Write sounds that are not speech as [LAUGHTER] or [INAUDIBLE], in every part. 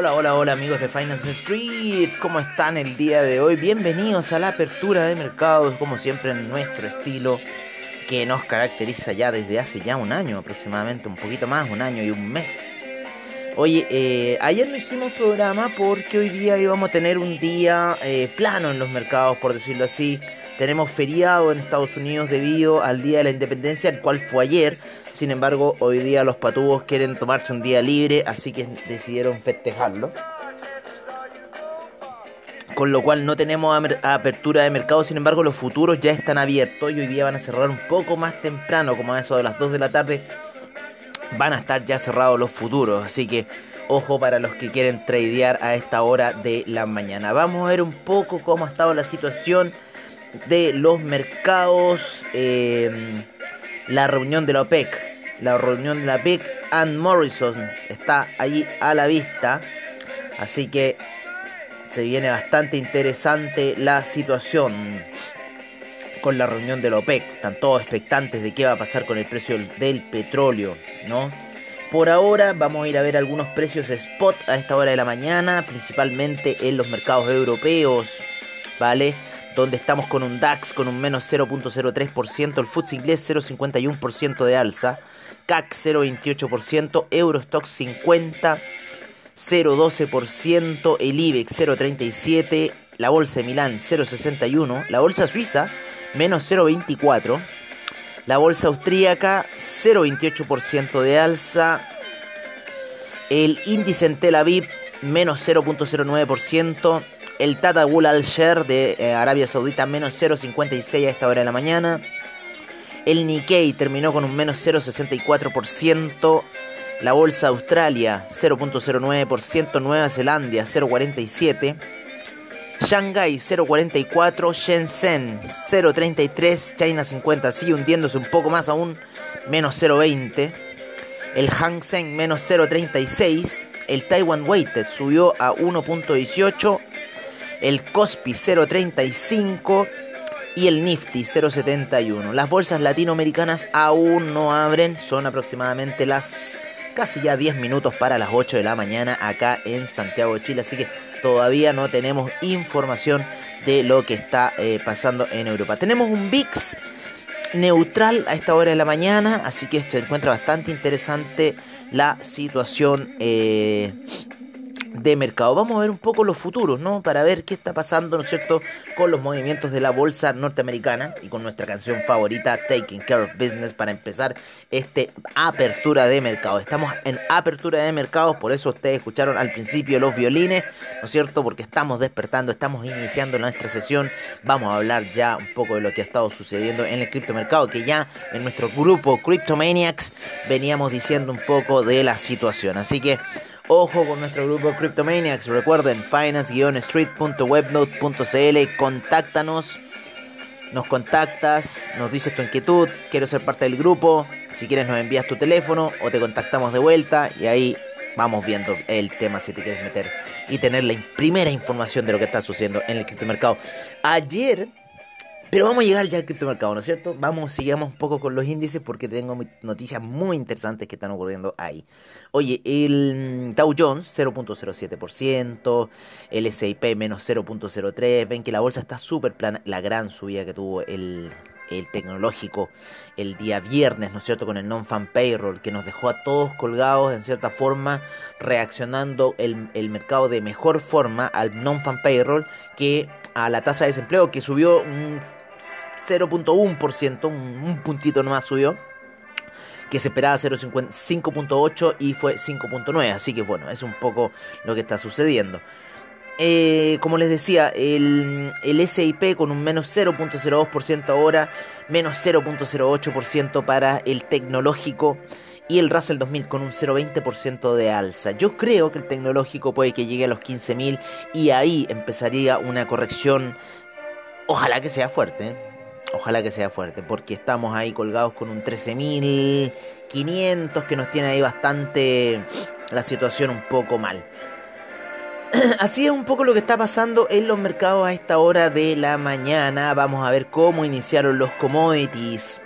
Hola, hola, hola amigos de Finance Street, ¿cómo están el día de hoy? Bienvenidos a la apertura de mercados, como siempre en nuestro estilo que nos caracteriza ya desde hace ya un año aproximadamente, un poquito más, un año y un mes. Oye, eh, ayer no hicimos programa porque hoy día íbamos a tener un día eh, plano en los mercados, por decirlo así. Tenemos feriado en Estados Unidos debido al Día de la Independencia, el cual fue ayer. Sin embargo, hoy día los patubos quieren tomarse un día libre, así que decidieron festejarlo. Con lo cual no tenemos apertura de mercado, sin embargo los futuros ya están abiertos y hoy día van a cerrar un poco más temprano, como a eso de las 2 de la tarde. Van a estar ya cerrados los futuros, así que ojo para los que quieren tradear a esta hora de la mañana. Vamos a ver un poco cómo ha estado la situación de los mercados. Eh, la reunión de la OPEC. La reunión de la OPEC, Ann Morrison está allí a la vista. Así que se viene bastante interesante la situación con la reunión de la OPEC. Están todos expectantes de qué va a pasar con el precio del petróleo, ¿no? Por ahora vamos a ir a ver algunos precios spot a esta hora de la mañana, principalmente en los mercados europeos, ¿vale? Donde estamos con un DAX con un menos 0.03%, el FTSE inglés 0.51% de alza, CAC 0.28%, Eurostock 50, 0.12%, el IBEX 0.37%, la bolsa de Milán 0.61%, la bolsa suiza menos 0.24%, la bolsa austríaca 0.28% de alza, el índice en Tel Aviv menos 0.09%, el Tata Bull Al Share de eh, Arabia Saudita menos 0,56 a esta hora de la mañana. El Nikkei terminó con un menos 0,64%. La bolsa Australia 0.09%. Nueva Zelanda 0.47%. Shanghai 0.44, Shenzhen 0.33, China 50 sigue hundiéndose un poco más aún, menos 0.20. El Hang Seng menos 0.36. El Taiwan Weighted subió a 1.18 el Cospi 0.35 y el Nifty 0.71. Las bolsas latinoamericanas aún no abren, son aproximadamente las casi ya 10 minutos para las 8 de la mañana acá en Santiago de Chile, así que todavía no tenemos información de lo que está eh, pasando en Europa. Tenemos un VIX neutral a esta hora de la mañana, así que se encuentra bastante interesante la situación eh, de mercado. Vamos a ver un poco los futuros, ¿no? Para ver qué está pasando, ¿no es cierto?, con los movimientos de la bolsa norteamericana y con nuestra canción favorita, Taking Care of Business, para empezar este apertura de mercado. Estamos en apertura de mercados, por eso ustedes escucharon al principio los violines, ¿no es cierto?, porque estamos despertando, estamos iniciando nuestra sesión. Vamos a hablar ya un poco de lo que ha estado sucediendo en el criptomercado, que ya en nuestro grupo Cryptomaniacs veníamos diciendo un poco de la situación. Así que Ojo con nuestro grupo Cryptomaniacs. Recuerden, finance-street.webnote.cl. Contáctanos. Nos contactas, nos dices tu inquietud, quiero ser parte del grupo. Si quieres nos envías tu teléfono o te contactamos de vuelta y ahí vamos viendo el tema si te quieres meter y tener la primera información de lo que está sucediendo en el criptomercado. Ayer pero vamos a llegar ya al criptomercado, ¿no es cierto? Vamos, sigamos un poco con los índices porque tengo noticias muy interesantes que están ocurriendo ahí. Oye, el Dow Jones 0.07%, el S&P menos 0.03%, ven que la bolsa está súper plana, la gran subida que tuvo el, el tecnológico el día viernes, ¿no es cierto?, con el non-fan payroll, que nos dejó a todos colgados en cierta forma, reaccionando el, el mercado de mejor forma al non-fan payroll que a la tasa de desempleo, que subió un 0.1%, un, puntito nomás subió que se esperaba 0.5.8 y fue 5.9. Así que bueno, es un poco lo que está sucediendo. Eh, como les decía, el, el SIP con un menos 0.02% ahora, menos 0.08% para el tecnológico y el Russell 2000 con un 0.20% de alza. Yo creo que el tecnológico puede que llegue a los 15.000 y ahí empezaría una corrección, ojalá que sea fuerte. Ojalá que sea fuerte, porque estamos ahí colgados con un 13.500 que nos tiene ahí bastante la situación un poco mal. [CLEARS THROAT] Así es un poco lo que está pasando en los mercados a esta hora de la mañana. Vamos a ver cómo iniciaron los commodities.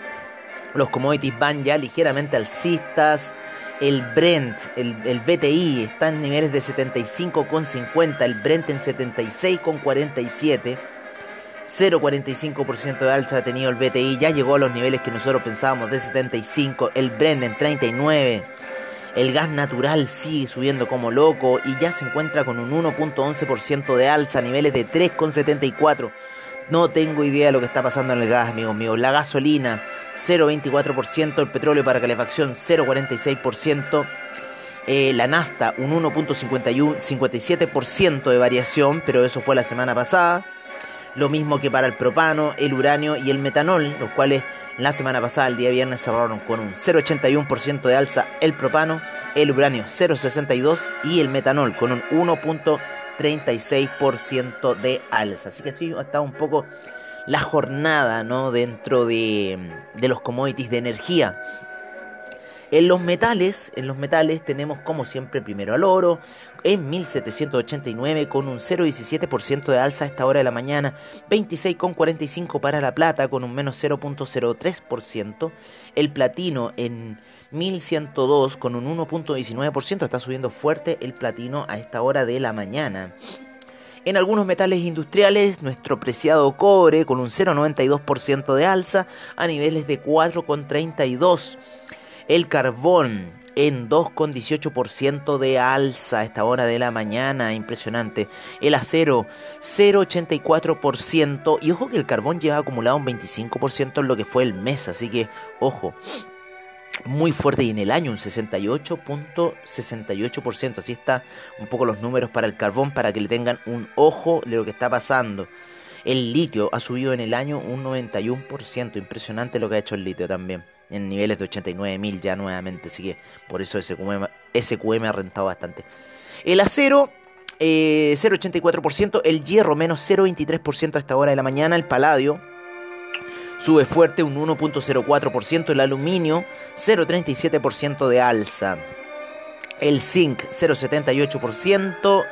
Los commodities van ya ligeramente alcistas. El Brent, el, el BTI está en niveles de 75,50, el Brent en 76,47. 0,45% de alza ha tenido el BTI, ya llegó a los niveles que nosotros pensábamos de 75, el Brent en 39. El gas natural sigue subiendo como loco y ya se encuentra con un 1.11% de alza niveles de 3,74. No tengo idea de lo que está pasando en el gas, amigos míos. La gasolina, 0,24%. El petróleo para calefacción, 0,46%. Eh, la nafta, un 1.57% de variación, pero eso fue la semana pasada. Lo mismo que para el propano, el uranio y el metanol, los cuales la semana pasada, el día viernes, cerraron con un 0,81% de alza el propano, el uranio 0,62% y el metanol con un 1,36% de alza. Así que sí, ha estado un poco la jornada ¿no? dentro de, de los commodities de energía. En los metales, en los metales tenemos como siempre primero al oro en 1789 con un 0,17% de alza a esta hora de la mañana, 26,45 para la plata con un menos 0,03%, el platino en 1102 con un 1,19%, está subiendo fuerte el platino a esta hora de la mañana. En algunos metales industriales, nuestro preciado cobre con un 0,92% de alza a niveles de 4,32%. El carbón en 2,18% de alza a esta hora de la mañana, impresionante. El acero 0,84% y ojo que el carbón lleva acumulado un 25% en lo que fue el mes, así que ojo. Muy fuerte y en el año un 68.68%. Así está un poco los números para el carbón para que le tengan un ojo de lo que está pasando. El litio ha subido en el año un 91%. Impresionante lo que ha hecho el litio también en niveles de 89.000 ya nuevamente, así que por eso SQM, SQM ha rentado bastante. El acero, 0,84%, eh, el hierro menos 0,23% a esta hora de la mañana, el paladio sube fuerte un 1.04%, el aluminio 0.37% de alza, el zinc 0.78%,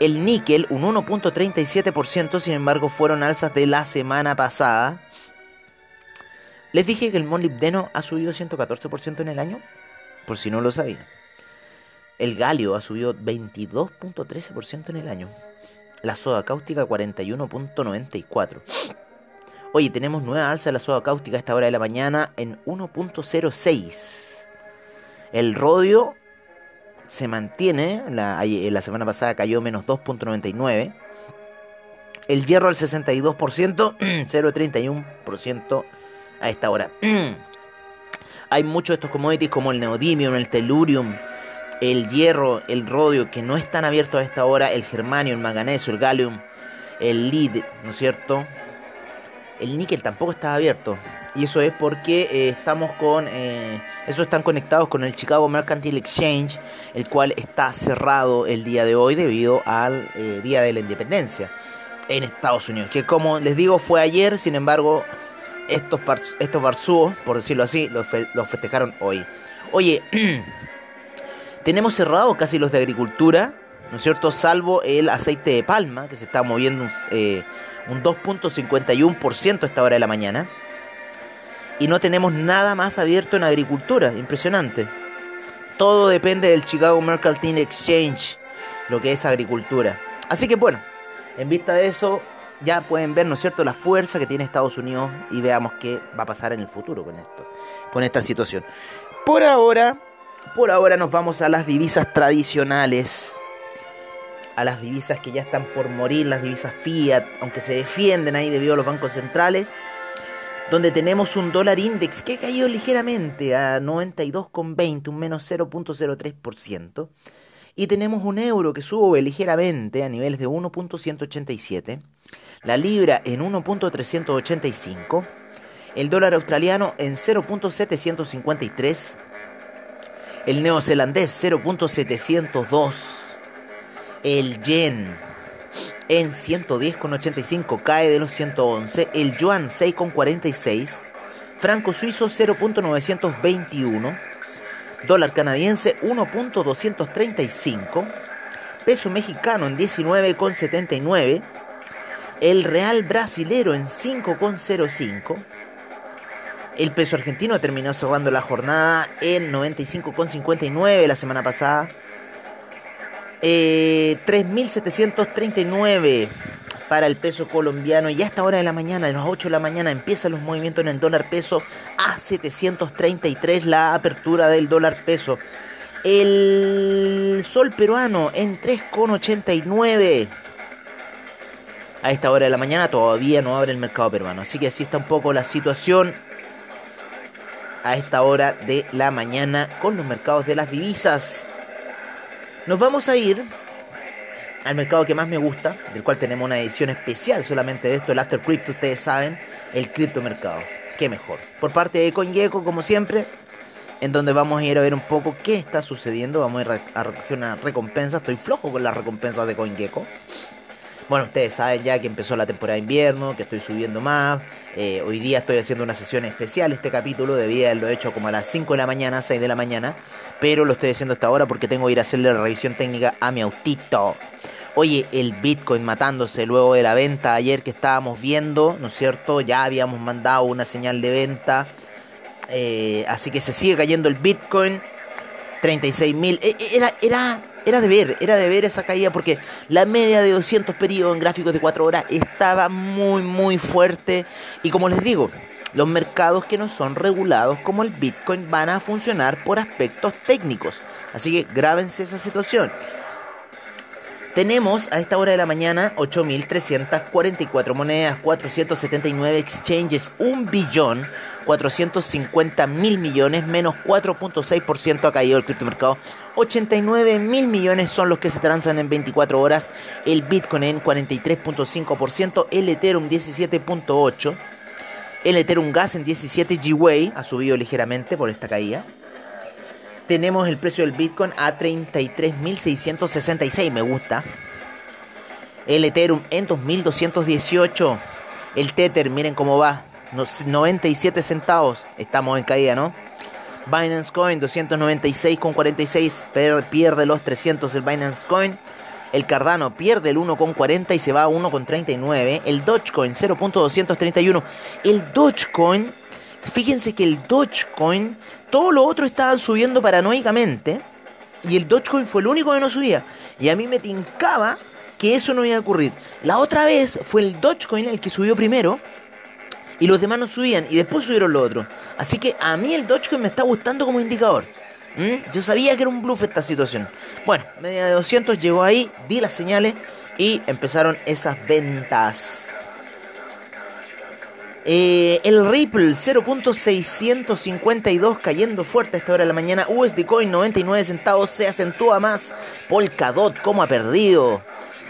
el níquel un 1.37%, sin embargo fueron alzas de la semana pasada. Les dije que el molibdeno ha subido 114% en el año, por si no lo sabían. El galio ha subido 22.13% en el año. La soda cáustica 41.94. Oye, tenemos nueva alza de la soda cáustica a esta hora de la mañana en 1.06. El rodio se mantiene, la, la semana pasada cayó menos 2.99. El hierro al 62%, 0.31% [CLEARS THROAT] a esta hora. [CLEARS THROAT] Hay muchos de estos commodities como el neodymium, el tellurium, el hierro, el rodio, que no están abiertos a esta hora, el germanio, el manganeso, el gallium, el lead, ¿no es cierto? El níquel tampoco está abierto. Y eso es porque eh, estamos con... Eh, esos están conectados con el Chicago Mercantile Exchange, el cual está cerrado el día de hoy debido al eh, Día de la Independencia en Estados Unidos. Que como les digo fue ayer, sin embargo estos, estos barzúos, por decirlo así, los, festejaron hoy. Oye, [CLEARS THROAT] tenemos cerrado casi los de agricultura, ¿no es cierto? Salvo el aceite de palma, que se está moviendo un, eh, un 2.51% a esta hora de la mañana. Y no tenemos nada más abierto en agricultura, impresionante. Todo depende del Chicago Mercantile Exchange, lo que es agricultura. Así que bueno, en vista de eso, ya pueden ver, ¿no es cierto?, la fuerza que tiene Estados Unidos y veamos qué va a pasar en el futuro con esto, con esta situación. Por ahora, por ahora nos vamos a las divisas tradicionales, a las divisas que ya están por morir, las divisas fiat, aunque se defienden ahí debido a los bancos centrales, donde tenemos un dólar index que ha caído ligeramente a 92,20, un menos 0.03%. Y tenemos un euro que sube ligeramente a niveles de 1.187 la libra en 1.385, el dólar australiano en 0.753, el neozelandés 0.702, el yen en 110,85 cae de los 111, el yuan 6,46, franco suizo 0.921, dólar canadiense 1.235, peso mexicano en 19,79, el real brasilero en 5,05, El peso argentino terminó cerrando la jornada en 95,59 la semana pasada. 3.739 eh, para el peso colombiano y a esta hora de la mañana, a las 8 de la mañana, empiezan los movimientos en el dólar peso a 733 la apertura del dólar peso. El sol peruano en 3,89. A esta hora de la mañana todavía no abre el mercado peruano, así que así está un poco la situación a esta hora de la mañana con los mercados de las divisas. Nos vamos a ir al mercado que más me gusta, del cual tenemos una edición especial solamente de esto, el After Crypto, ustedes saben, el criptomercado. Qué mejor. Por parte de CoinGecko, como siempre, en donde vamos a ir a ver un poco qué está sucediendo. Vamos a ir a recoger una recompensa. Estoy flojo con las recompensas de CoinGecko. Bueno, ustedes saben ya que empezó la temporada de invierno, que estoy subiendo más. Eh, hoy día estoy haciendo una sesión especial. Este capítulo debía haberlo hecho como a las 5 de la mañana, 6 de la mañana. Pero lo estoy haciendo hasta ahora porque tengo que ir a hacerle la revisión técnica a mi autito. Oye, el Bitcoin matándose luego de la venta ayer que estábamos viendo, ¿no es cierto? Ya habíamos mandado una señal de venta. Eh, así que se sigue cayendo el Bitcoin. 36 mil. E, e, era, era era de ver, era de ver esa caída porque la media de 200 periodos en gráficos de 4 horas estaba muy, muy fuerte. Y como les digo, los mercados que no son regulados como el Bitcoin van a funcionar por aspectos técnicos. Así que grábense esa situación. Tenemos a esta hora de la mañana 8.344 monedas, 479 exchanges, 1 billón 450 mil millones, menos 4.6% ha caído el criptomercado. 89 mil millones son los que se transan en 24 horas. El Bitcoin en 43.5%, el Ethereum 17.8%. El Ethereum Gas en 17 Gwei ha subido ligeramente por esta caída. Tenemos el precio del Bitcoin a 33.666, me gusta. El Ethereum en 2.218. El Tether, miren cómo va, 97 centavos. Estamos en caída, ¿no? Binance Coin 296,46 pierde los 300 el Binance Coin. El Cardano pierde el 1,40 y se va a 1,39. El Dogecoin 0.231. El Dogecoin, fíjense que el Dogecoin, todo lo otro estaban subiendo paranoicamente. Y el Dogecoin fue el único que no subía. Y a mí me tincaba que eso no iba a ocurrir. La otra vez fue el Dogecoin el que subió primero y los demás no subían y después subieron los otros. Así que a mí el Dogecoin me está gustando como indicador. Yo sabía que era un bluff esta situación. Bueno, media de 200 llegó ahí, di las señales y empezaron esas ventas. Eh, el Ripple 0.652 cayendo fuerte a esta hora de la mañana. USD Coin 99 centavos se acentúa más. Polkadot, ¿cómo ha perdido?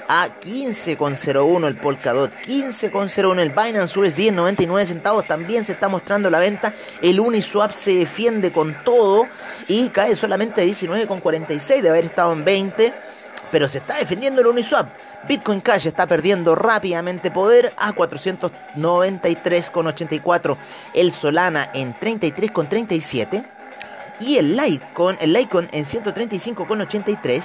a 15,01 el Polkadot, 15,01 el Binance USD en 99 centavos, también se está mostrando la venta, el Uniswap se defiende con todo y cae solamente a 19,46 de haber estado en 20, pero se está defendiendo el Uniswap. Bitcoin Cash está perdiendo rápidamente poder a 493,84. El Solana en 33,37. Y el Litecoin, el Litecoin en 135,83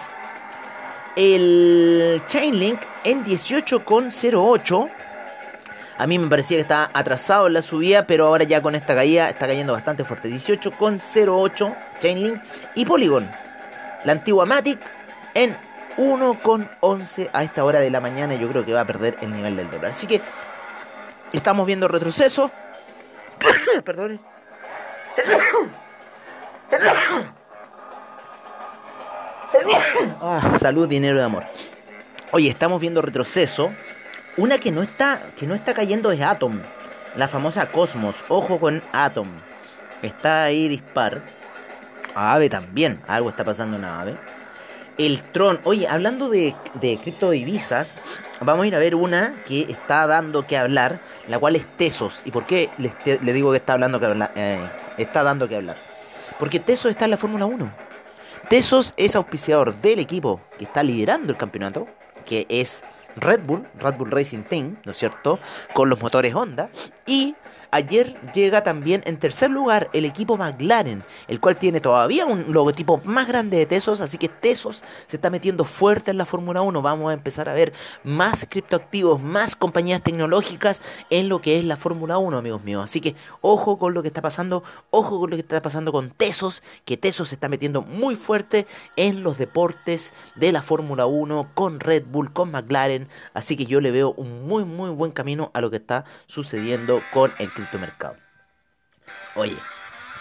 el Chainlink en 18,08. A mí me parecía que estaba atrasado en la subida, pero ahora ya con esta caída está cayendo bastante fuerte. 18,08 Chainlink y Polygon. La antigua Matic en 1,11 a esta hora de la mañana. Yo creo que va a perder el nivel del dólar. Así que estamos viendo retroceso. [COUGHS] Perdón. [COUGHS] Ah, salud, dinero y amor. Oye, estamos viendo retroceso. Una que no está, que no está cayendo es Atom. La famosa Cosmos. Ojo con Atom. Está ahí dispar. Ave también. Algo está pasando en Ave. El Tron. Oye, hablando de, de criptodivisas, vamos a ir a ver una que está dando que hablar, la cual es Tesos. ¿Y por qué le, digo que está hablando que? Eh, está dando que hablar. Porque Tesos está en la Fórmula 1. Tesos es auspiciador del equipo que está liderando el campeonato, que es Red Bull, Red Bull Racing Team, ¿no es cierto? Con los motores Honda. Y Ayer llega también en tercer lugar el equipo McLaren, el cual tiene todavía un logotipo más grande de Tesos, así que Tesos se está metiendo fuerte en la Fórmula 1. Vamos a empezar a ver más criptoactivos, más compañías tecnológicas en lo que es la Fórmula 1, amigos míos. Así que ojo con lo que está pasando, ojo con lo que está pasando con Tesos, que Tesos se está metiendo muy fuerte en los deportes de la Fórmula 1 con Red Bull, con McLaren. Así que yo le veo un muy, muy buen camino a lo que está sucediendo con el criptomercado. Oye,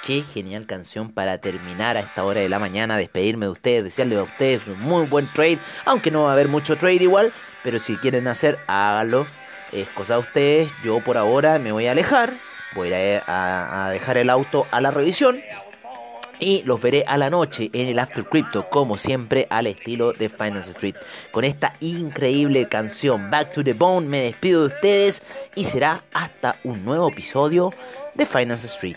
qué genial canción para terminar a esta hora de la mañana, despedirme de ustedes, desearles a ustedes un muy buen trade, aunque no va a haber mucho trade igual, pero si quieren hacer, háganlo. Es cosa de ustedes, yo por ahora me voy a alejar, voy a, a dejar el auto a la revisión y los veré a la noche en el After Crypto, como siempre, al estilo de Finance Street. Con esta increíble canción Back to the Bone, me despido de ustedes y será hasta un nuevo episodio de Finance Street.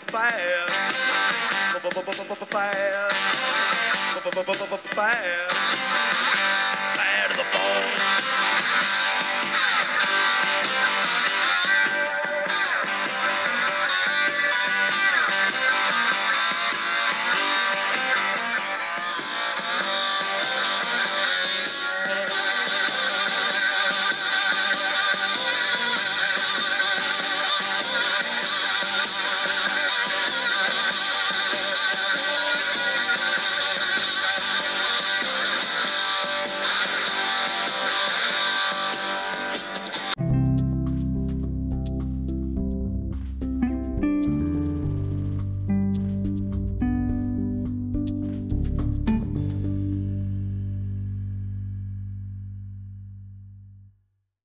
bad, bad. Fire.